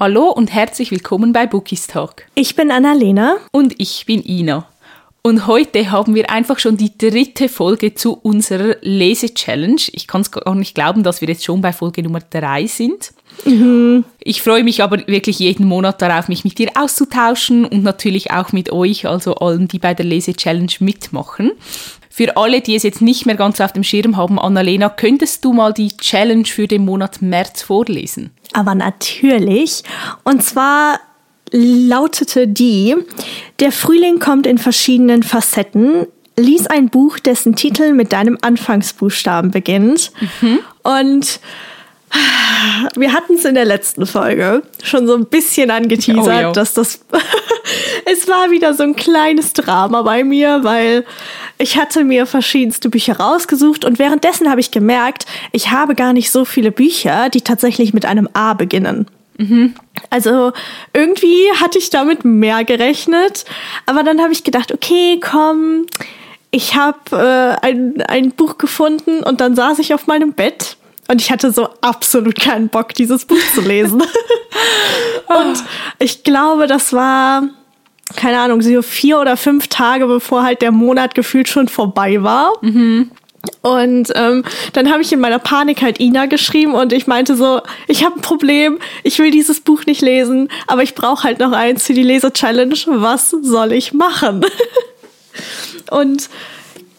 Hallo und herzlich willkommen bei Bookies Talk. Ich bin Annalena. Und ich bin Ina. Und heute haben wir einfach schon die dritte Folge zu unserer Lese-Challenge. Ich kann es gar nicht glauben, dass wir jetzt schon bei Folge Nummer drei sind. Mhm. Ich freue mich aber wirklich jeden Monat darauf, mich mit dir auszutauschen und natürlich auch mit euch, also allen, die bei der Lese-Challenge mitmachen. Für alle, die es jetzt nicht mehr ganz auf dem Schirm haben, Annalena, könntest du mal die Challenge für den Monat März vorlesen? Aber natürlich. Und zwar lautete die, der Frühling kommt in verschiedenen Facetten. Lies ein Buch, dessen Titel mit deinem Anfangsbuchstaben beginnt. Mhm. Und wir hatten es in der letzten Folge schon so ein bisschen angeteasert, oh, dass das. es war wieder so ein kleines Drama bei mir, weil ich hatte mir verschiedenste Bücher rausgesucht und währenddessen habe ich gemerkt, ich habe gar nicht so viele Bücher, die tatsächlich mit einem A beginnen. Mhm. Also irgendwie hatte ich damit mehr gerechnet, aber dann habe ich gedacht, okay, komm, ich habe äh, ein, ein Buch gefunden und dann saß ich auf meinem Bett und ich hatte so absolut keinen Bock, dieses Buch zu lesen. und ich glaube, das war, keine Ahnung, so vier oder fünf Tage, bevor halt der Monat gefühlt schon vorbei war. Mhm. Und ähm, dann habe ich in meiner Panik halt Ina geschrieben und ich meinte so, ich habe ein Problem, ich will dieses Buch nicht lesen, aber ich brauche halt noch eins für die Lese-Challenge. Was soll ich machen? und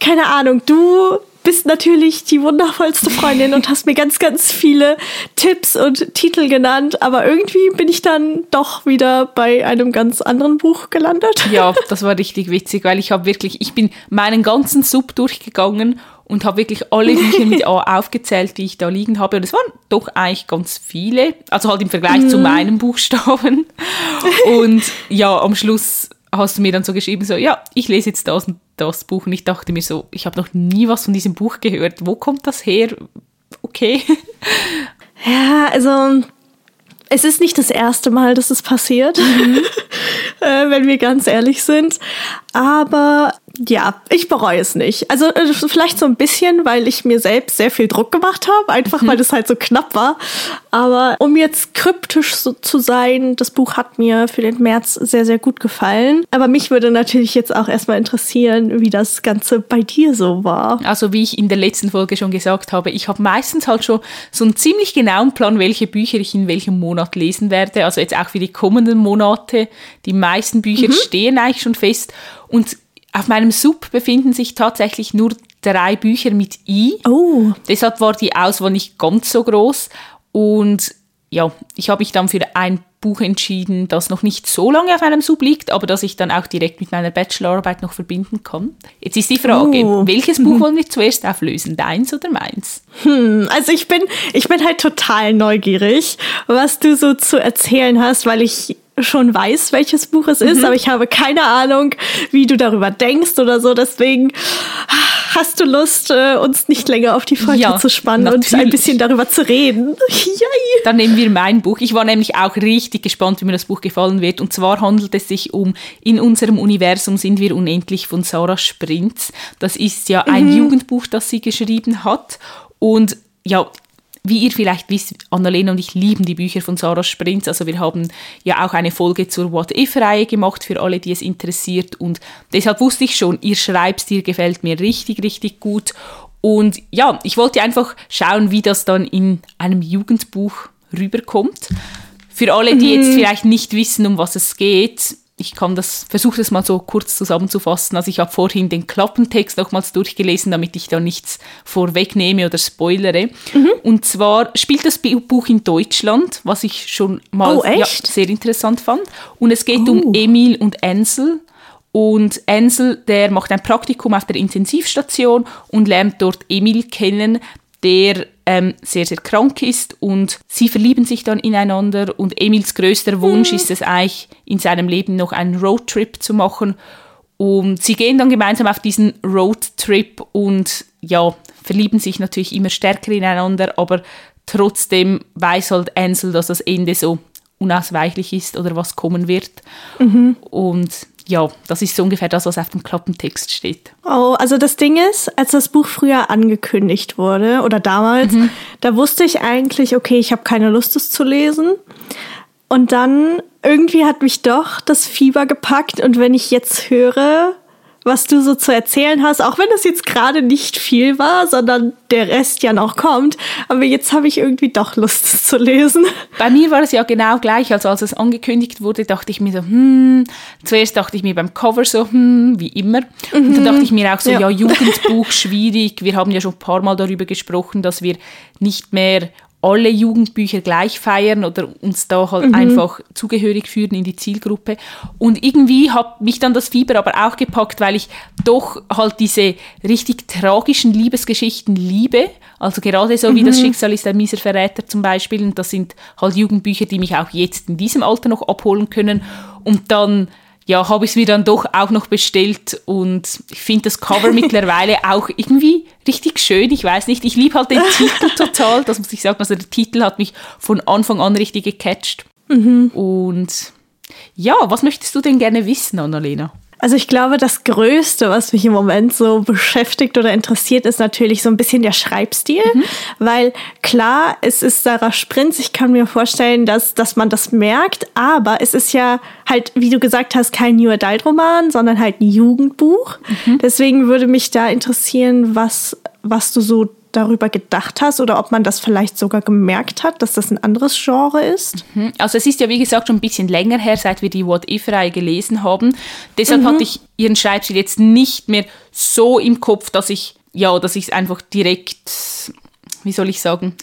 keine Ahnung, du bist natürlich die wundervollste Freundin und hast mir ganz, ganz viele Tipps und Titel genannt, aber irgendwie bin ich dann doch wieder bei einem ganz anderen Buch gelandet. Ja, das war richtig witzig, weil ich habe wirklich, ich bin meinen ganzen Sub durchgegangen und habe wirklich alle Bücher mit A aufgezählt, die ich da liegen habe. Und es waren doch eigentlich ganz viele, also halt im Vergleich mm. zu mhm. meinen Buchstaben. Und ja, am Schluss hast du mir dann so geschrieben, so, ja, ich lese jetzt das und das Buch. Und ich dachte mir so, ich habe noch nie was von diesem Buch gehört. Wo kommt das her? Okay. Ja, also es ist nicht das erste Mal, dass es passiert, mhm. äh, wenn wir ganz ehrlich sind. Aber ja, ich bereue es nicht. Also äh, vielleicht so ein bisschen, weil ich mir selbst sehr viel Druck gemacht habe, einfach mhm. weil es halt so knapp war. Aber um jetzt kryptisch so zu sein, das Buch hat mir für den März sehr, sehr gut gefallen. Aber mich würde natürlich jetzt auch erstmal interessieren, wie das Ganze bei dir so war. Also wie ich in der letzten Folge schon gesagt habe, ich habe meistens halt schon so einen ziemlich genauen Plan, welche Bücher ich in welchem Monat lesen werde. Also jetzt auch für die kommenden Monate. Die meisten Bücher mhm. stehen eigentlich schon fest. Und auf meinem Sub befinden sich tatsächlich nur drei Bücher mit I. Oh. Deshalb war die Auswahl nicht ganz so groß. Und ja, ich habe mich dann für ein Buch entschieden, das noch nicht so lange auf meinem Sub liegt, aber das ich dann auch direkt mit meiner Bachelorarbeit noch verbinden kann. Jetzt ist die Frage, oh. welches Buch wollen wir zuerst auflösen, deins oder meins? Hm, also ich bin, ich bin halt total neugierig, was du so zu erzählen hast, weil ich schon weiß, welches Buch es ist, mhm. aber ich habe keine Ahnung, wie du darüber denkst oder so. Deswegen hast du Lust, äh, uns nicht länger auf die Folge ja, zu spannen natürlich. und ein bisschen darüber zu reden. Yay. Dann nehmen wir mein Buch. Ich war nämlich auch richtig gespannt, wie mir das Buch gefallen wird. Und zwar handelt es sich um In unserem Universum sind wir unendlich von Sarah Sprintz. Das ist ja ein mhm. Jugendbuch, das sie geschrieben hat. Und ja, wie ihr vielleicht wisst, Annalena und ich lieben die Bücher von Sarah Sprintz. Also wir haben ja auch eine Folge zur What-If-Reihe gemacht für alle, die es interessiert. Und deshalb wusste ich schon, ihr Schreibstil gefällt mir richtig, richtig gut. Und ja, ich wollte einfach schauen, wie das dann in einem Jugendbuch rüberkommt. Für alle, die jetzt mhm. vielleicht nicht wissen, um was es geht, ich kann das, versuche das mal so kurz zusammenzufassen. Also ich habe vorhin den Klappentext nochmals durchgelesen, damit ich da nichts vorwegnehme oder spoilere. Mhm. Und zwar spielt das Buch in Deutschland, was ich schon mal oh, ja, sehr interessant fand. Und es geht oh. um Emil und Ansel. Und Ansel, der macht ein Praktikum auf der Intensivstation und lernt dort Emil kennen, der ähm, sehr, sehr krank ist und sie verlieben sich dann ineinander und Emils größter Wunsch mhm. ist es eigentlich, in seinem Leben noch einen Roadtrip zu machen und sie gehen dann gemeinsam auf diesen Roadtrip und ja, verlieben sich natürlich immer stärker ineinander, aber trotzdem weiß halt Ansel, dass das Ende so unausweichlich ist oder was kommen wird. Mhm. Und ja, das ist so ungefähr das, was auf dem Klappentext steht. Oh, also das Ding ist, als das Buch früher angekündigt wurde oder damals, mhm. da wusste ich eigentlich, okay, ich habe keine Lust, es zu lesen. Und dann irgendwie hat mich doch das Fieber gepackt. Und wenn ich jetzt höre, was du so zu erzählen hast, auch wenn das jetzt gerade nicht viel war, sondern der Rest ja noch kommt. Aber jetzt habe ich irgendwie doch Lust, es zu lesen. Bei mir war es ja genau gleich. Also als es angekündigt wurde, dachte ich mir so, hm, zuerst dachte ich mir beim Cover so, hm, wie immer. Und dann mhm. dachte ich mir auch so, ja, ja Jugendbuch schwierig. Wir haben ja schon ein paar Mal darüber gesprochen, dass wir nicht mehr alle Jugendbücher gleich feiern oder uns da halt mhm. einfach zugehörig führen in die Zielgruppe. Und irgendwie hat mich dann das Fieber aber auch gepackt, weil ich doch halt diese richtig tragischen Liebesgeschichten liebe. Also gerade so wie das mhm. Schicksal ist ein mieser Verräter zum Beispiel. Und das sind halt Jugendbücher, die mich auch jetzt in diesem Alter noch abholen können. Und dann ja, habe ich es mir dann doch auch noch bestellt und ich finde das Cover mittlerweile auch irgendwie richtig schön. Ich weiß nicht, ich liebe halt den Titel total, das muss ich sagen. Also der Titel hat mich von Anfang an richtig gecatcht. Mhm. Und ja, was möchtest du denn gerne wissen, Annalena? Also ich glaube, das Größte, was mich im Moment so beschäftigt oder interessiert, ist natürlich so ein bisschen der Schreibstil. Mhm. Weil klar, es ist Sarah Sprinz. Ich kann mir vorstellen, dass, dass man das merkt. Aber es ist ja halt, wie du gesagt hast, kein New Adult Roman, sondern halt ein Jugendbuch. Mhm. Deswegen würde mich da interessieren, was, was du so darüber gedacht hast oder ob man das vielleicht sogar gemerkt hat, dass das ein anderes Genre ist? Mhm. Also es ist ja wie gesagt schon ein bisschen länger her, seit wir die What-If-Reihe gelesen haben. Deshalb mhm. hatte ich ihren Schreibstil jetzt nicht mehr so im Kopf, dass ich ja, dass ich es einfach direkt, wie soll ich sagen,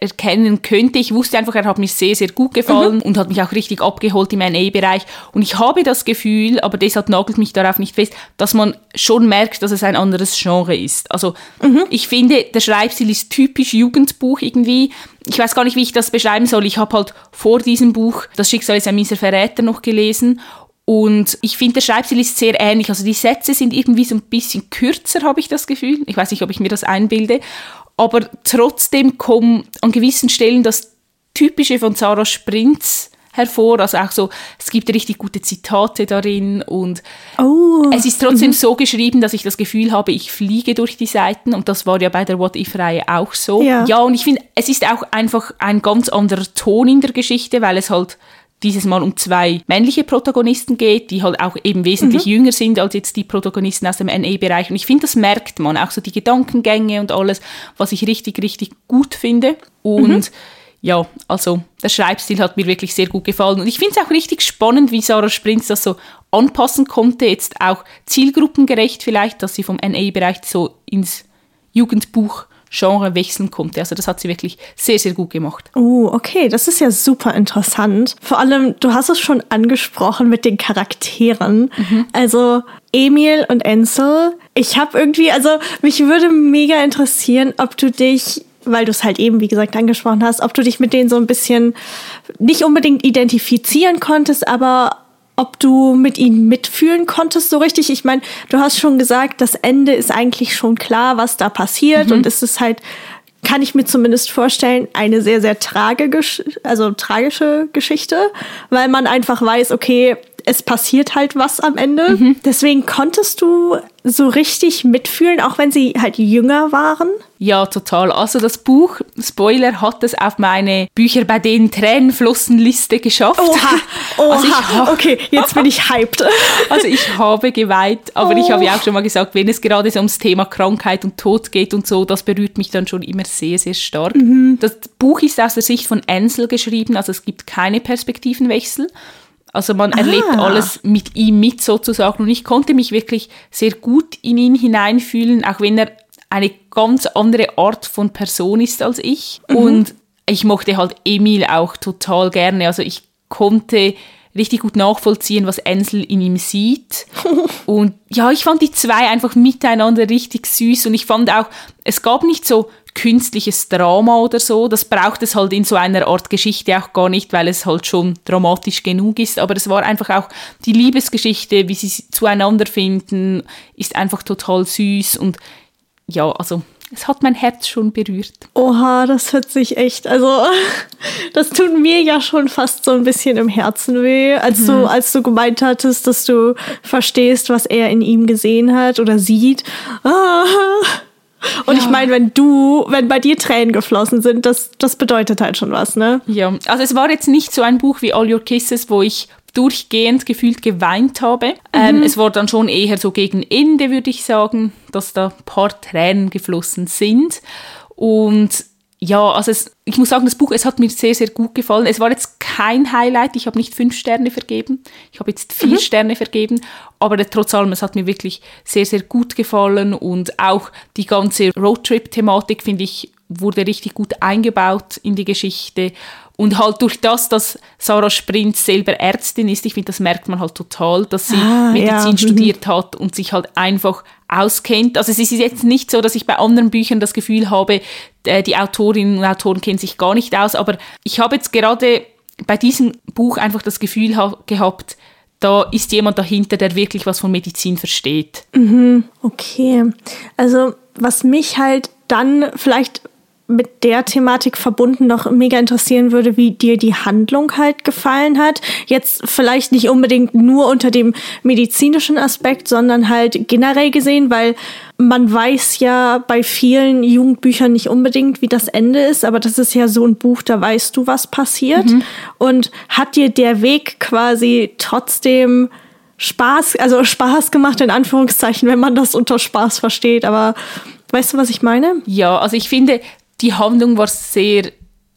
erkennen könnte. Ich wusste einfach, er hat mir sehr, sehr gut gefallen mhm. und hat mich auch richtig abgeholt im NA-Bereich. Und ich habe das Gefühl, aber deshalb nagelt mich darauf nicht fest, dass man schon merkt, dass es ein anderes Genre ist. Also mhm. ich finde, der Schreibstil ist typisch Jugendbuch irgendwie. Ich weiß gar nicht, wie ich das beschreiben soll. Ich habe halt vor diesem Buch Das Schicksal ist ein mieser Verräter noch gelesen und ich finde, der Schreibstil ist sehr ähnlich. Also die Sätze sind irgendwie so ein bisschen kürzer, habe ich das Gefühl. Ich weiß nicht, ob ich mir das einbilde aber trotzdem kommt an gewissen Stellen das Typische von Sarah Sprinz hervor. Also auch so, es gibt richtig gute Zitate darin und oh. es ist trotzdem mhm. so geschrieben, dass ich das Gefühl habe, ich fliege durch die Seiten und das war ja bei der What-If-Reihe auch so. Ja, ja und ich finde, es ist auch einfach ein ganz anderer Ton in der Geschichte, weil es halt dieses Mal um zwei männliche Protagonisten geht, die halt auch eben wesentlich mhm. jünger sind als jetzt die Protagonisten aus dem NA-Bereich. Und ich finde, das merkt man, auch so die Gedankengänge und alles, was ich richtig, richtig gut finde. Und mhm. ja, also der Schreibstil hat mir wirklich sehr gut gefallen. Und ich finde es auch richtig spannend, wie Sarah Sprinz das so anpassen konnte, jetzt auch zielgruppengerecht vielleicht, dass sie vom NA-Bereich so ins Jugendbuch Genre wechseln konnte. Also das hat sie wirklich sehr, sehr gut gemacht. Oh, okay, das ist ja super interessant. Vor allem, du hast es schon angesprochen mit den Charakteren. Mhm. Also Emil und Ansel. Ich habe irgendwie, also mich würde mega interessieren, ob du dich weil du es halt eben, wie gesagt, angesprochen hast, ob du dich mit denen so ein bisschen nicht unbedingt identifizieren konntest, aber ob du mit ihnen mitfühlen konntest so richtig. Ich meine, du hast schon gesagt, das Ende ist eigentlich schon klar, was da passiert mhm. und es ist halt kann ich mir zumindest vorstellen, eine sehr, sehr tragisch, also tragische Geschichte, weil man einfach weiß, okay, es passiert halt was am Ende. Mhm. Deswegen konntest du so richtig mitfühlen, auch wenn sie halt jünger waren? Ja, total. Also das Buch, Spoiler, hat es auf meine Bücher bei den Tränen flossen Liste geschafft. Oha, oha. Also ich, okay, jetzt bin ich hyped. Also ich habe geweint, aber oh. ich habe ja auch schon mal gesagt, wenn es gerade so ums Thema Krankheit und Tod geht und so, das berührt mich dann schon immer sehr, sehr stark. Mhm. Das Buch ist aus der Sicht von Ansel geschrieben, also es gibt keine Perspektivenwechsel. Also man ah. erlebt alles mit ihm mit sozusagen. Und ich konnte mich wirklich sehr gut in ihn hineinfühlen, auch wenn er eine ganz andere Art von Person ist als ich. Mhm. Und ich mochte halt Emil auch total gerne. Also ich konnte richtig gut nachvollziehen, was Ansel in ihm sieht. und ja, ich fand die zwei einfach miteinander richtig süß und ich fand auch, es gab nicht so künstliches Drama oder so. Das braucht es halt in so einer Art Geschichte auch gar nicht, weil es halt schon dramatisch genug ist. Aber es war einfach auch die Liebesgeschichte, wie sie zueinander finden, ist einfach total süß und ja, also es hat mein Herz schon berührt. Oha, das hört sich echt, also das tut mir ja schon fast so ein bisschen im Herzen weh, als mhm. du als du gemeint hattest, dass du verstehst, was er in ihm gesehen hat oder sieht. Ah, Und ja. ich meine, wenn du, wenn bei dir Tränen geflossen sind, das, das bedeutet halt schon was, ne? Ja, also es war jetzt nicht so ein Buch wie All Your Kisses, wo ich durchgehend gefühlt geweint habe. Ähm, mhm. Ähm, es war dann schon eher so gegen Ende, würde ich sagen, dass da ein paar Tränen geflossen sind. Und ja, also es, ich muss sagen, das Buch, es hat mir sehr, sehr gut gefallen. Es war jetzt kein Highlight, ich habe nicht fünf Sterne vergeben, ich habe jetzt vier mhm. Sterne vergeben, aber trotz allem, es hat mir wirklich sehr, sehr gut gefallen und auch die ganze Roadtrip-Thematik, finde ich, wurde richtig gut eingebaut in die Geschichte und halt durch das, dass Sarah Sprint selber Ärztin ist, ich finde, das merkt man halt total, dass sie ah, Medizin ja. studiert hat und sich halt einfach auskennt. Also es ist jetzt nicht so, dass ich bei anderen Büchern das Gefühl habe, äh, die Autorinnen und Autoren kennen sich gar nicht aus, aber ich habe jetzt gerade bei diesem Buch einfach das Gefühl gehabt, da ist jemand dahinter, der wirklich was von Medizin versteht. Mhm, okay. Also was mich halt dann vielleicht mit der Thematik verbunden noch mega interessieren würde, wie dir die Handlung halt gefallen hat. Jetzt vielleicht nicht unbedingt nur unter dem medizinischen Aspekt, sondern halt generell gesehen, weil man weiß ja bei vielen Jugendbüchern nicht unbedingt, wie das Ende ist, aber das ist ja so ein Buch, da weißt du, was passiert. Mhm. Und hat dir der Weg quasi trotzdem Spaß, also Spaß gemacht in Anführungszeichen, wenn man das unter Spaß versteht, aber Weißt du, was ich meine? Ja, also ich finde, die Handlung war sehr,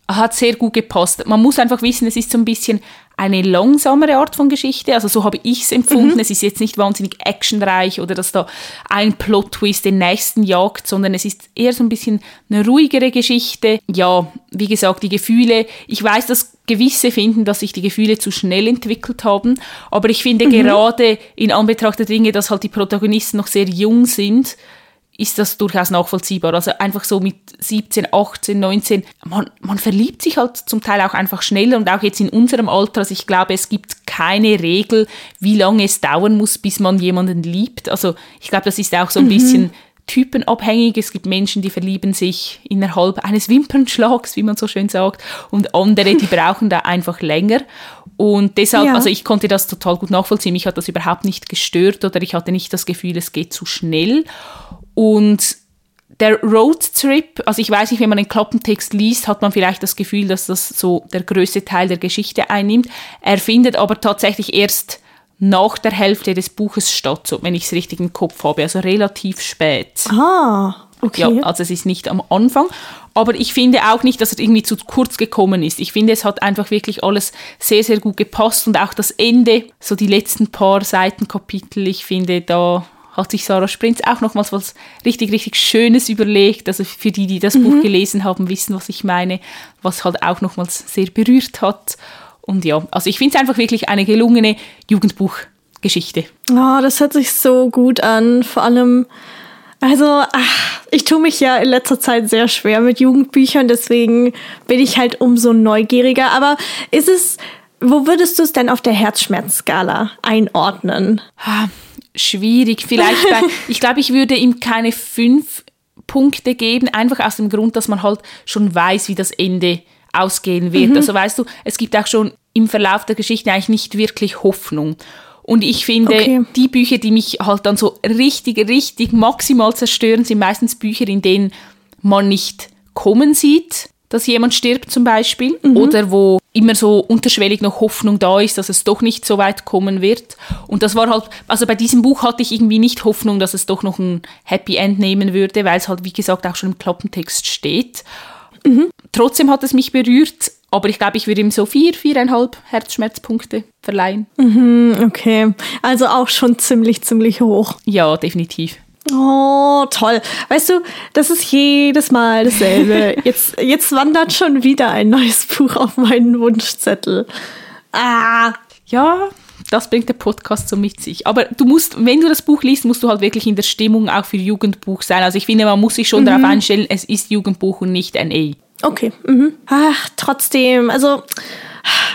hat sehr gut gepasst. Man muss einfach wissen, es ist so ein bisschen eine langsamere Art von Geschichte. Also so habe ich es empfunden. Mhm. Es ist jetzt nicht wahnsinnig actionreich oder dass da ein Plot-Twist den nächsten jagt, sondern es ist eher so ein bisschen eine ruhigere Geschichte. Ja, wie gesagt, die Gefühle. Ich weiß, dass gewisse finden, dass sich die Gefühle zu schnell entwickelt haben, aber ich finde mhm. gerade in Anbetracht der Dinge, dass halt die Protagonisten noch sehr jung sind, ist das durchaus nachvollziehbar. Also einfach so mit 17, 18, 19, man, man verliebt sich halt zum Teil auch einfach schneller und auch jetzt in unserem Alter. Also ich glaube, es gibt keine Regel, wie lange es dauern muss, bis man jemanden liebt. Also ich glaube, das ist auch so ein mhm. bisschen typenabhängig. Es gibt Menschen, die verlieben sich innerhalb eines Wimpernschlags, wie man so schön sagt, und andere, die brauchen da einfach länger. Und deshalb, ja. also ich konnte das total gut nachvollziehen. Mich hat das überhaupt nicht gestört oder ich hatte nicht das Gefühl, es geht zu schnell. Und der Roadtrip, also ich weiß nicht, wenn man den Klappentext liest, hat man vielleicht das Gefühl, dass das so der größte Teil der Geschichte einnimmt. Er findet aber tatsächlich erst nach der Hälfte des Buches statt, so, wenn ich es richtig im Kopf habe, also relativ spät. Ah, okay. Ja, also es ist nicht am Anfang. Aber ich finde auch nicht, dass es irgendwie zu kurz gekommen ist. Ich finde, es hat einfach wirklich alles sehr, sehr gut gepasst und auch das Ende, so die letzten paar Seitenkapitel, ich finde, da hat sich Sarah Sprintz auch nochmals was richtig, richtig Schönes überlegt. Also für die, die das mhm. Buch gelesen haben, wissen, was ich meine, was halt auch nochmals sehr berührt hat. Und ja, also ich finde es einfach wirklich eine gelungene Jugendbuchgeschichte. Oh, das hört sich so gut an. Vor allem, also ach, ich tue mich ja in letzter Zeit sehr schwer mit Jugendbüchern, deswegen bin ich halt umso neugieriger. Aber ist es, wo würdest du es denn auf der Herzschmerzskala einordnen? Schwierig. Vielleicht bei, ich glaube, ich würde ihm keine fünf Punkte geben, einfach aus dem Grund, dass man halt schon weiß, wie das Ende ausgehen wird. Mhm. Also weißt du, es gibt auch schon im Verlauf der Geschichte eigentlich nicht wirklich Hoffnung. Und ich finde, okay. die Bücher, die mich halt dann so richtig, richtig maximal zerstören, sind meistens Bücher, in denen man nicht kommen sieht dass jemand stirbt zum Beispiel mhm. oder wo immer so unterschwellig noch Hoffnung da ist, dass es doch nicht so weit kommen wird. Und das war halt, also bei diesem Buch hatte ich irgendwie nicht Hoffnung, dass es doch noch ein Happy End nehmen würde, weil es halt, wie gesagt, auch schon im Klappentext steht. Mhm. Trotzdem hat es mich berührt, aber ich glaube, ich würde ihm so vier, viereinhalb Herzschmerzpunkte verleihen. Mhm, okay, also auch schon ziemlich, ziemlich hoch. Ja, definitiv. Oh, toll. Weißt du, das ist jedes Mal dasselbe. Jetzt, jetzt wandert schon wieder ein neues Buch auf meinen Wunschzettel. Ah. Ja, das bringt der Podcast so mit sich. Aber du musst, wenn du das Buch liest, musst du halt wirklich in der Stimmung auch für Jugendbuch sein. Also ich finde, man muss sich schon mhm. darauf einstellen, es ist Jugendbuch und nicht ein A. Okay. Mhm. Ach, trotzdem, also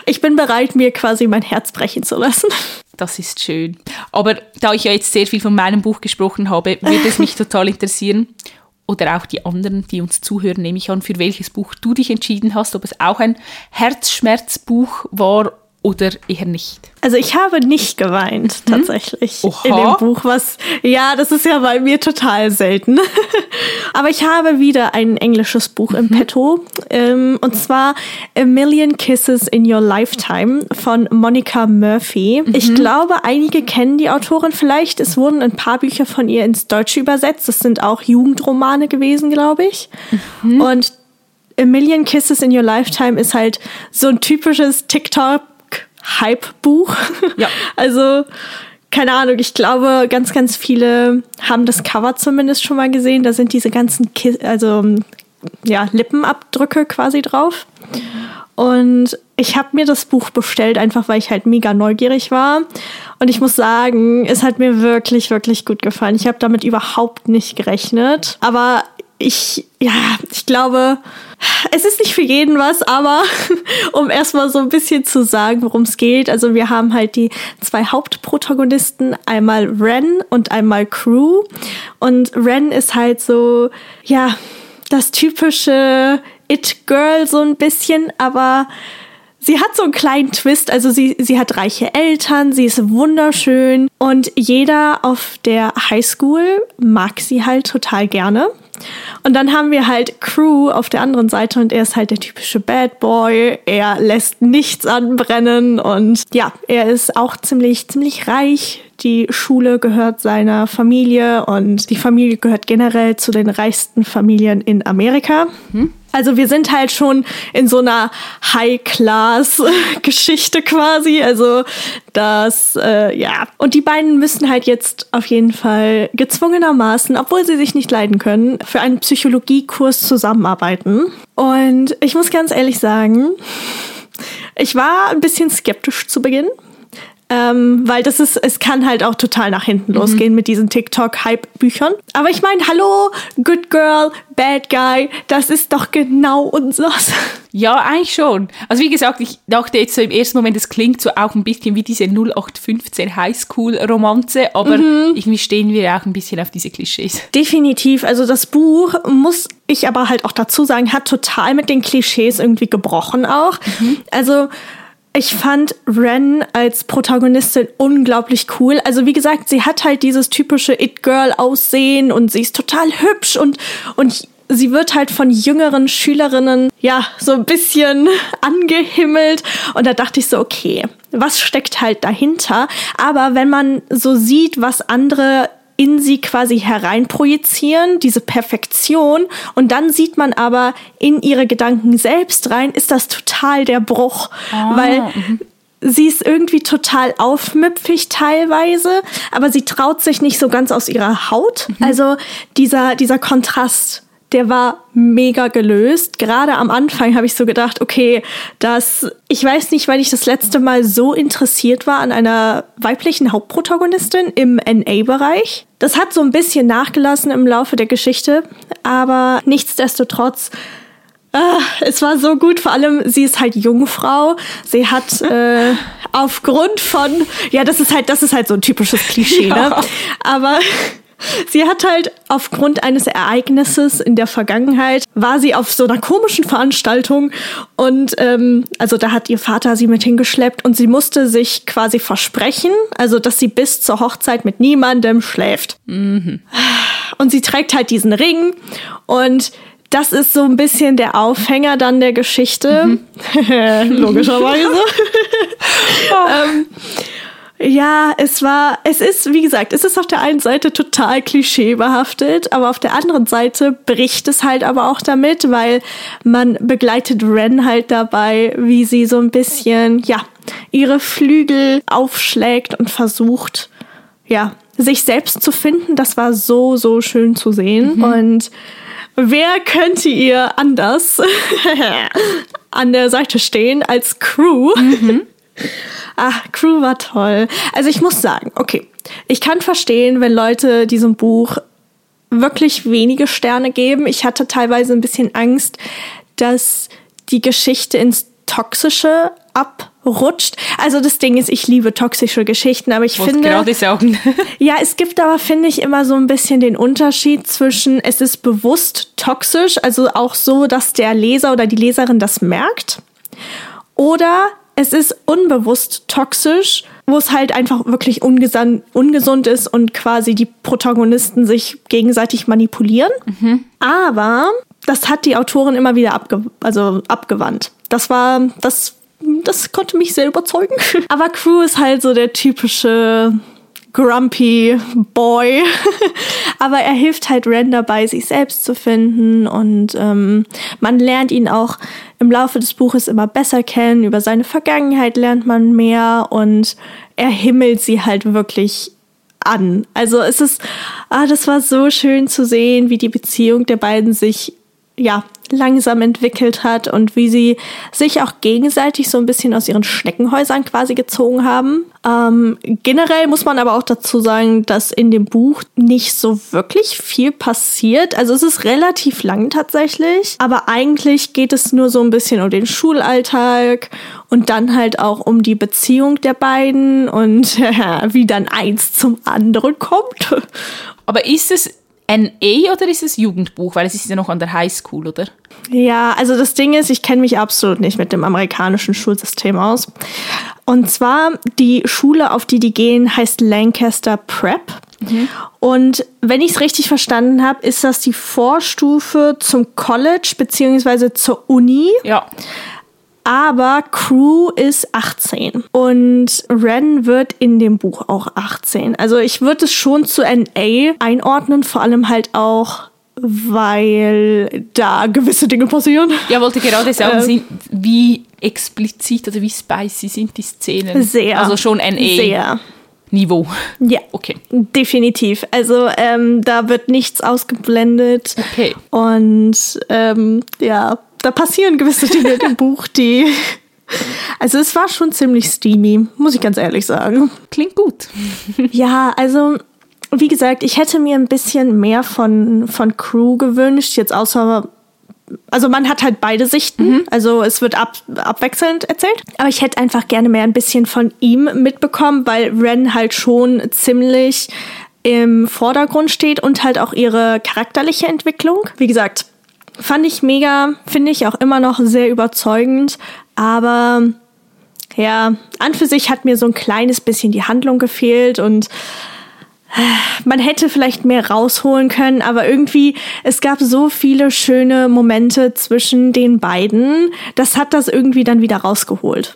ich bin bereit, mir quasi mein Herz brechen zu lassen. Das ist schön. Aber da ich ja jetzt sehr viel von meinem Buch gesprochen habe, würde es mich total interessieren, oder auch die anderen, die uns zuhören, nehme ich an, für welches Buch du dich entschieden hast, ob es auch ein Herzschmerzbuch war oder eher nicht? Also ich habe nicht geweint, hm? tatsächlich, Oha. in dem Buch, was, ja, das ist ja bei mir total selten. Aber ich habe wieder ein englisches Buch mhm. im Petto, ähm, und zwar A Million Kisses in Your Lifetime von Monica Murphy. Mhm. Ich glaube, einige kennen die Autorin vielleicht. Es wurden ein paar Bücher von ihr ins Deutsche übersetzt. Das sind auch Jugendromane gewesen, glaube ich. Mhm. Und A Million Kisses in Your Lifetime ist halt so ein typisches TikTok Hype-Buch. Ja. Also, keine Ahnung, ich glaube, ganz, ganz viele haben das Cover zumindest schon mal gesehen. Da sind diese ganzen Ki also, ja, Lippenabdrücke quasi drauf. Und ich habe mir das Buch bestellt, einfach weil ich halt mega neugierig war. Und ich muss sagen, es hat mir wirklich, wirklich gut gefallen. Ich habe damit überhaupt nicht gerechnet. Aber ich, ja, ich glaube, es ist nicht für jeden was, aber um erstmal so ein bisschen zu sagen, worum es geht. Also wir haben halt die zwei Hauptprotagonisten, einmal Ren und einmal Crew. Und Ren ist halt so, ja, das typische It-Girl so ein bisschen, aber sie hat so einen kleinen Twist. Also sie, sie hat reiche Eltern, sie ist wunderschön und jeder auf der Highschool mag sie halt total gerne. Und dann haben wir halt Crew auf der anderen Seite und er ist halt der typische Bad Boy. Er lässt nichts anbrennen und ja, er ist auch ziemlich, ziemlich reich. Die Schule gehört seiner Familie und die Familie gehört generell zu den reichsten Familien in Amerika. Hm? Also wir sind halt schon in so einer High-Class-Geschichte quasi. Also das, äh, ja. Und die beiden müssen halt jetzt auf jeden Fall gezwungenermaßen, obwohl sie sich nicht leiden können, für einen Psychologiekurs zusammenarbeiten. Und ich muss ganz ehrlich sagen, ich war ein bisschen skeptisch zu Beginn. Ähm, weil das ist, es kann halt auch total nach hinten mhm. losgehen mit diesen TikTok-Hype-Büchern. Aber ich meine, hallo, Good Girl, Bad Guy, das ist doch genau unseres. Ja, eigentlich schon. Also wie gesagt, ich dachte jetzt so im ersten Moment, es klingt so auch ein bisschen wie diese 0815 Highschool-Romanze, aber mhm. irgendwie stehen wir auch ein bisschen auf diese Klischees. Definitiv. Also das Buch muss ich aber halt auch dazu sagen, hat total mit den Klischees irgendwie gebrochen auch. Mhm. Also ich fand Ren als Protagonistin unglaublich cool. Also wie gesagt, sie hat halt dieses typische It-Girl-Aussehen und sie ist total hübsch und, und sie wird halt von jüngeren Schülerinnen, ja, so ein bisschen angehimmelt. Und da dachte ich so, okay, was steckt halt dahinter? Aber wenn man so sieht, was andere in sie quasi hereinprojizieren, diese Perfektion. Und dann sieht man aber in ihre Gedanken selbst rein, ist das total der Bruch. Ah, weil mhm. sie ist irgendwie total aufmüpfig teilweise, aber sie traut sich nicht so ganz aus ihrer Haut. Mhm. Also dieser, dieser Kontrast der war mega gelöst. Gerade am Anfang habe ich so gedacht, okay, das, ich weiß nicht, weil ich das letzte Mal so interessiert war an einer weiblichen Hauptprotagonistin im NA-Bereich. Das hat so ein bisschen nachgelassen im Laufe der Geschichte, aber nichtsdestotrotz Ah, es war so gut, vor allem sie ist halt Jungfrau. Sie hat äh, aufgrund von, ja, das ist halt, das ist halt so ein typisches Klischee, ne? ja. ne? Aber Sie hat halt aufgrund eines Ereignisses in der Vergangenheit, war sie auf so einer komischen Veranstaltung und ähm, also da hat ihr Vater sie mit hingeschleppt und sie musste sich quasi versprechen, also dass sie bis zur Hochzeit mit niemandem schläft. Mhm. Und sie trägt halt diesen Ring und das ist so ein bisschen der Aufhänger dann der Geschichte. Mhm. Logischerweise. ähm, ja, es war, es ist, wie gesagt, es ist auf der einen Seite total klischeebehaftet, aber auf der anderen Seite bricht es halt aber auch damit, weil man begleitet Ren halt dabei, wie sie so ein bisschen, ja, ihre Flügel aufschlägt und versucht, ja, sich selbst zu finden. Das war so, so schön zu sehen. Mhm. Und wer könnte ihr anders an der Seite stehen als Crew? Mhm. Ach, Crew war toll. Also ich muss sagen, okay, ich kann verstehen, wenn Leute diesem Buch wirklich wenige Sterne geben. Ich hatte teilweise ein bisschen Angst, dass die Geschichte ins Toxische abrutscht. Also das Ding ist, ich liebe toxische Geschichten, aber ich finde gerade sagen. ja, es gibt aber finde ich immer so ein bisschen den Unterschied zwischen es ist bewusst toxisch, also auch so, dass der Leser oder die Leserin das merkt, oder es ist unbewusst toxisch, wo es halt einfach wirklich ungesund ist und quasi die Protagonisten sich gegenseitig manipulieren. Mhm. Aber das hat die Autorin immer wieder abge also abgewandt. Das war, das, das konnte mich sehr überzeugen. Aber Crew ist halt so der typische grumpy Boy. Aber er hilft halt Ren dabei, sich selbst zu finden und ähm, man lernt ihn auch im Laufe des Buches immer besser kennen. Über seine Vergangenheit lernt man mehr und er himmelt sie halt wirklich an. Also es ist, ah, das war so schön zu sehen, wie die Beziehung der beiden sich ja, langsam entwickelt hat und wie sie sich auch gegenseitig so ein bisschen aus ihren Schneckenhäusern quasi gezogen haben. Ähm, generell muss man aber auch dazu sagen, dass in dem Buch nicht so wirklich viel passiert. Also es ist relativ lang tatsächlich, aber eigentlich geht es nur so ein bisschen um den Schulalltag und dann halt auch um die Beziehung der beiden und ja, wie dann eins zum anderen kommt. Aber ist es NA e oder ist es Jugendbuch? Weil es ist ja noch an der Highschool, oder? Ja, also das Ding ist, ich kenne mich absolut nicht mit dem amerikanischen Schulsystem aus. Und zwar die Schule, auf die die gehen, heißt Lancaster Prep. Mhm. Und wenn ich es richtig verstanden habe, ist das die Vorstufe zum College beziehungsweise zur Uni. Ja aber Crew ist 18 und Ren wird in dem Buch auch 18. Also ich würde es schon zu NA einordnen, vor allem halt auch weil da gewisse Dinge passieren. Ja, wollte gerade sagen, ähm, wie explizit oder wie spicy sind die Szenen? Sehr. Also schon NA. Sehr. Niveau. Ja, okay. Definitiv. Also ähm, da wird nichts ausgeblendet. Okay. Und ähm, ja, da passieren gewisse Dinge im Buch, die. Also es war schon ziemlich steamy, muss ich ganz ehrlich sagen. Klingt gut. Ja, also wie gesagt, ich hätte mir ein bisschen mehr von, von Crew gewünscht, jetzt außer. Also man hat halt beide Sichten, mhm. also es wird ab, abwechselnd erzählt. Aber ich hätte einfach gerne mehr ein bisschen von ihm mitbekommen, weil Ren halt schon ziemlich im Vordergrund steht und halt auch ihre charakterliche Entwicklung. Wie gesagt, Fand ich mega, finde ich auch immer noch sehr überzeugend, aber ja, an für sich hat mir so ein kleines bisschen die Handlung gefehlt und äh, man hätte vielleicht mehr rausholen können, aber irgendwie, es gab so viele schöne Momente zwischen den beiden, das hat das irgendwie dann wieder rausgeholt.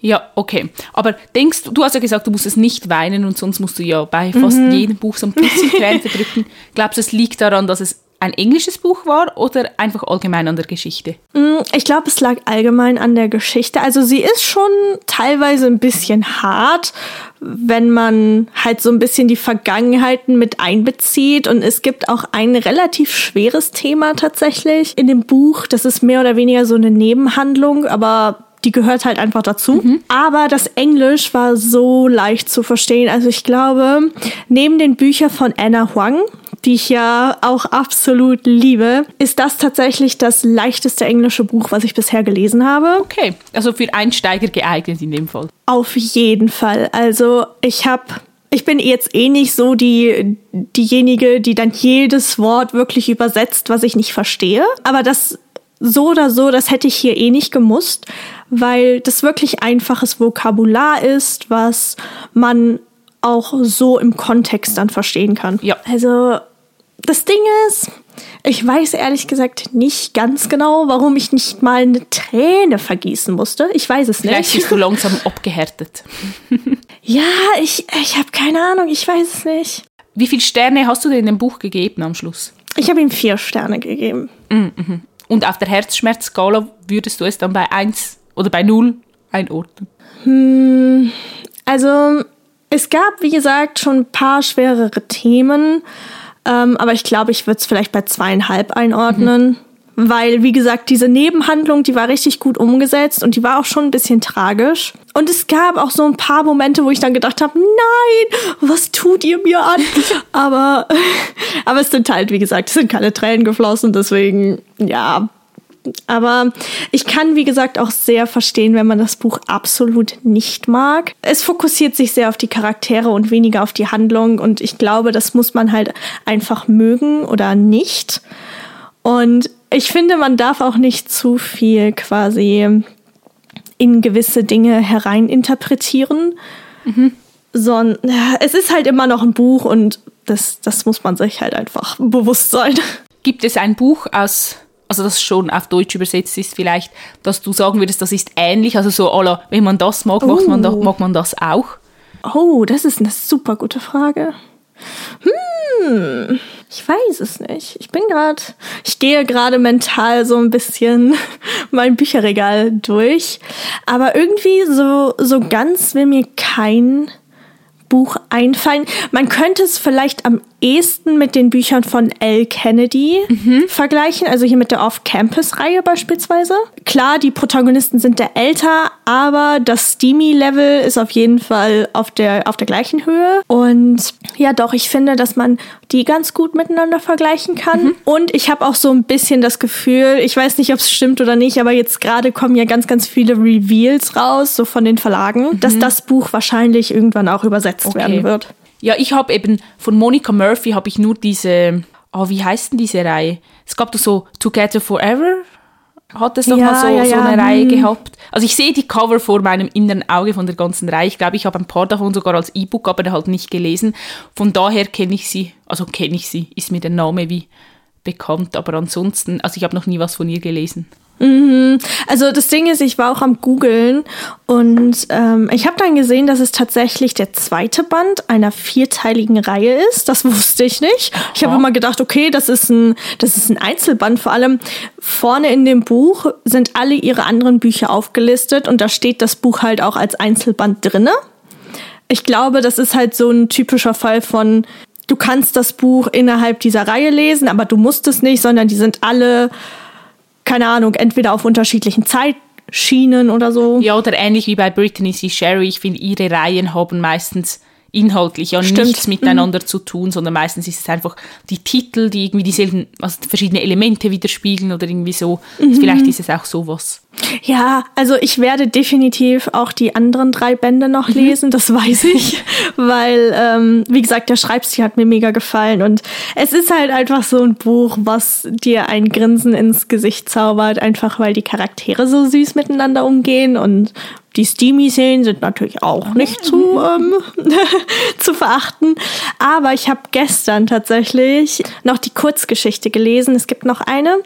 Ja, okay. Aber denkst du, du hast ja gesagt, du musst es nicht weinen und sonst musst du ja bei fast mhm. jedem Buch so ein bisschen Tränen verdrücken. Glaubst du, es liegt daran, dass es ein englisches Buch war oder einfach allgemein an der Geschichte? Mm, ich glaube, es lag allgemein an der Geschichte. Also sie ist schon teilweise ein bisschen hart, wenn man halt so ein bisschen die Vergangenheiten mit einbezieht. Und es gibt auch ein relativ schweres Thema tatsächlich in dem Buch. Das ist mehr oder weniger so eine Nebenhandlung, aber die gehört halt einfach dazu. Mhm. Aber das Englisch war so leicht zu verstehen. Also ich glaube, neben den Büchern von Anna Huang, die ich ja auch absolut liebe, ist das tatsächlich das leichteste englische Buch, was ich bisher gelesen habe. Okay, also für Einsteiger geeignet in dem Fall. Auf jeden Fall. Also ich habe ich bin jetzt eh nicht so die, diejenige, die dann jedes Wort wirklich übersetzt, was ich nicht verstehe. Aber das so oder so, das hätte ich hier eh nicht gemusst, weil das wirklich einfaches Vokabular ist, was man auch so im Kontext dann verstehen kann. Ja. Also das Ding ist, ich weiß ehrlich gesagt nicht ganz genau, warum ich nicht mal eine Träne vergießen musste. Ich weiß es Vielleicht nicht. Vielleicht bist du langsam abgehärtet. ja, ich, ich habe keine Ahnung, ich weiß es nicht. Wie viele Sterne hast du denn in dem Buch gegeben am Schluss? Ich habe ihm vier Sterne gegeben. Mhm. Und auf der Herzschmerzskala würdest du es dann bei 1 oder bei 0 einordnen? Hm, also es gab, wie gesagt, schon ein paar schwerere Themen. Ähm, aber ich glaube, ich würde es vielleicht bei zweieinhalb einordnen. Mhm. Weil, wie gesagt, diese Nebenhandlung, die war richtig gut umgesetzt und die war auch schon ein bisschen tragisch. Und es gab auch so ein paar Momente, wo ich dann gedacht habe, nein, was tut ihr mir an? aber, aber es sind halt, wie gesagt, es sind keine Tränen geflossen, deswegen, ja, aber ich kann, wie gesagt, auch sehr verstehen, wenn man das Buch absolut nicht mag. Es fokussiert sich sehr auf die Charaktere und weniger auf die Handlung. Und ich glaube, das muss man halt einfach mögen oder nicht. Und ich finde, man darf auch nicht zu viel quasi in gewisse Dinge hereininterpretieren. Mhm. Sondern es ist halt immer noch ein Buch und das, das muss man sich halt einfach bewusst sein. Gibt es ein Buch aus, also das schon auf Deutsch übersetzt ist vielleicht, dass du sagen würdest, das ist ähnlich, also so, aller, wenn man das mag, oh. mag, man da, mag man das auch? Oh, das ist eine super gute Frage. Hm, ich weiß es nicht. Ich bin gerade, ich gehe gerade mental so ein bisschen mein Bücherregal durch. Aber irgendwie so, so ganz will mir kein Buch einfallen. Man könnte es vielleicht am ehesten mit den Büchern von L. Kennedy mhm. vergleichen, also hier mit der Off-Campus-Reihe beispielsweise. Klar, die Protagonisten sind der älter, aber das Steamy-Level ist auf jeden Fall auf der, auf der gleichen Höhe. Und ja, doch, ich finde, dass man die ganz gut miteinander vergleichen kann. Mhm. Und ich habe auch so ein bisschen das Gefühl, ich weiß nicht, ob es stimmt oder nicht, aber jetzt gerade kommen ja ganz, ganz viele Reveals raus, so von den Verlagen, mhm. dass das Buch wahrscheinlich irgendwann auch übersetzt okay. werden wird. Ja, ich habe eben von Monica Murphy habe ich nur diese, oh, wie heißt denn diese Reihe? Es gab doch so Together Forever, hat es doch ja, mal so, ja, ja. so eine Reihe hm. gehabt. Also ich sehe die Cover vor meinem inneren Auge von der ganzen Reihe. Ich glaube, ich habe ein paar davon sogar als E-Book, aber halt nicht gelesen. Von daher kenne ich sie, also kenne ich sie, ist mir der Name wie bekannt, aber ansonsten, also ich habe noch nie was von ihr gelesen. Mhm. Also das Ding ist, ich war auch am googlen und ähm, ich habe dann gesehen, dass es tatsächlich der zweite Band einer vierteiligen Reihe ist. Das wusste ich nicht. Ich habe immer gedacht, okay, das ist ein, das ist ein Einzelband. Vor allem vorne in dem Buch sind alle ihre anderen Bücher aufgelistet und da steht das Buch halt auch als Einzelband drinne. Ich glaube, das ist halt so ein typischer Fall von du kannst das Buch innerhalb dieser Reihe lesen, aber du musst es nicht, sondern die sind alle keine Ahnung, entweder auf unterschiedlichen Zeitschienen oder so. Ja, oder ähnlich wie bei Brittany C. Sherry. Ich finde, ihre Reihen haben meistens inhaltlich ja Stimmt. nichts miteinander mhm. zu tun, sondern meistens ist es einfach die Titel, die irgendwie dieselben, also verschiedene Elemente widerspiegeln oder irgendwie so. Mhm. Vielleicht ist es auch sowas. Ja, also ich werde definitiv auch die anderen drei Bände noch mhm. lesen, das weiß ich, weil, ähm, wie gesagt, der Schreibstil hat mir mega gefallen und es ist halt einfach so ein Buch, was dir ein Grinsen ins Gesicht zaubert, einfach weil die Charaktere so süß miteinander umgehen und die Steamy-Szenen sind natürlich auch nicht zu, ähm, zu verachten. Aber ich habe gestern tatsächlich noch die Kurzgeschichte gelesen. Es gibt noch eine,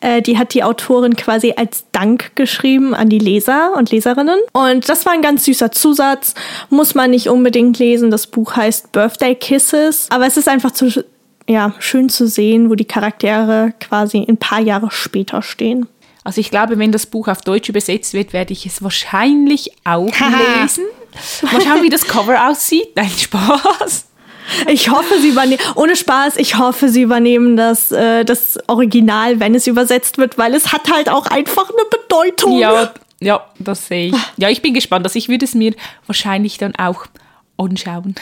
äh, die hat die Autorin quasi als Dank geschrieben an die Leser und Leserinnen. Und das war ein ganz süßer Zusatz. Muss man nicht unbedingt lesen. Das Buch heißt Birthday Kisses. Aber es ist einfach zu, ja, schön zu sehen, wo die Charaktere quasi ein paar Jahre später stehen. Also ich glaube, wenn das Buch auf Deutsch übersetzt wird, werde ich es wahrscheinlich auch lesen. Mal schauen, wie das Cover aussieht. Nein, Spaß. Ich hoffe, sie übernehmen, ohne Spaß, ich hoffe, sie übernehmen das, äh, das Original, wenn es übersetzt wird, weil es hat halt auch einfach eine Bedeutung. Ja, ja, das sehe ich. Ja, ich bin gespannt. Also ich würde es mir wahrscheinlich dann auch anschauen.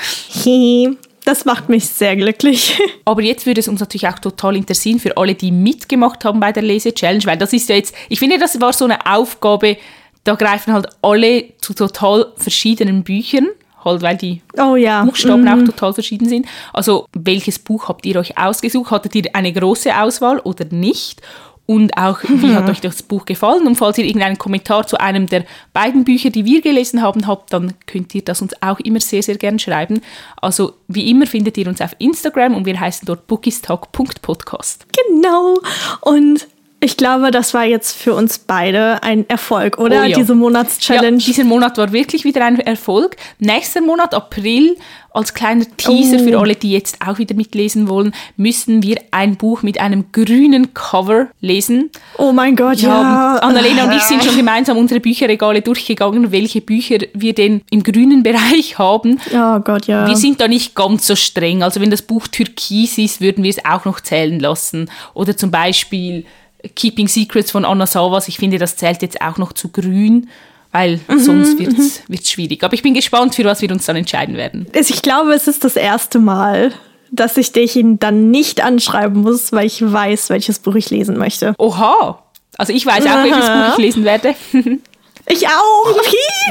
Das macht mich sehr glücklich. Aber jetzt würde es uns natürlich auch total interessieren für alle, die mitgemacht haben bei der Lese-Challenge, weil das ist ja jetzt, ich finde, das war so eine Aufgabe, da greifen halt alle zu total verschiedenen Büchern, halt weil die oh, ja. Buchstaben mhm. auch total verschieden sind. Also welches Buch habt ihr euch ausgesucht? Hattet ihr eine große Auswahl oder nicht? und auch, wie hat euch das Buch gefallen? Und falls ihr irgendeinen Kommentar zu einem der beiden Bücher, die wir gelesen haben, habt, dann könnt ihr das uns auch immer sehr, sehr gern schreiben. Also wie immer findet ihr uns auf Instagram und wir heißen dort bookistalk.podcast. Genau. Und ich glaube, das war jetzt für uns beide ein Erfolg, oder? Oh ja. Diese Monatschallenge. Ja, dieser Monat war wirklich wieder ein Erfolg. Nächster Monat, April, als kleiner Teaser oh. für alle, die jetzt auch wieder mitlesen wollen, müssen wir ein Buch mit einem grünen Cover lesen. Oh mein Gott, ja. ja. Annalena und ich sind schon gemeinsam unsere Bücherregale durchgegangen, welche Bücher wir denn im grünen Bereich haben. Oh Gott, ja. Wir sind da nicht ganz so streng. Also wenn das Buch türkis ist, würden wir es auch noch zählen lassen. Oder zum Beispiel Keeping Secrets von Anna Savas, ich finde, das zählt jetzt auch noch zu grün, weil mhm, sonst wird es mhm. schwierig. Aber ich bin gespannt, für was wir uns dann entscheiden werden. Ich glaube, es ist das erste Mal, dass ich dich dann nicht anschreiben muss, weil ich weiß, welches Buch ich lesen möchte. Oha! Also ich weiß auch, welches Buch ich lesen werde. Ich auch.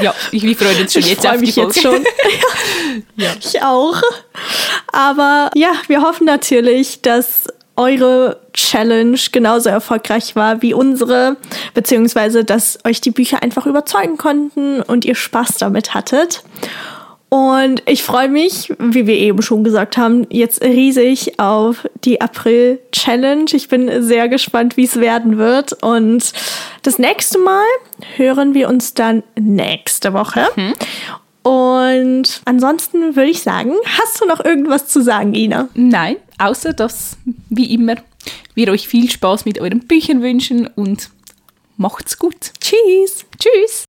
ja, wir freuen uns schon ich jetzt auf mich Jetzt schon. ja. Ich auch. Aber ja, wir hoffen natürlich, dass eure Challenge genauso erfolgreich war wie unsere, beziehungsweise dass euch die Bücher einfach überzeugen konnten und ihr Spaß damit hattet. Und ich freue mich, wie wir eben schon gesagt haben, jetzt riesig auf die April-Challenge. Ich bin sehr gespannt, wie es werden wird. Und das nächste Mal hören wir uns dann nächste Woche. Mhm. Und ansonsten würde ich sagen, hast du noch irgendwas zu sagen, Ina? Nein, außer dass, wie immer, wir euch viel Spaß mit euren Büchern wünschen und macht's gut. Tschüss. Tschüss.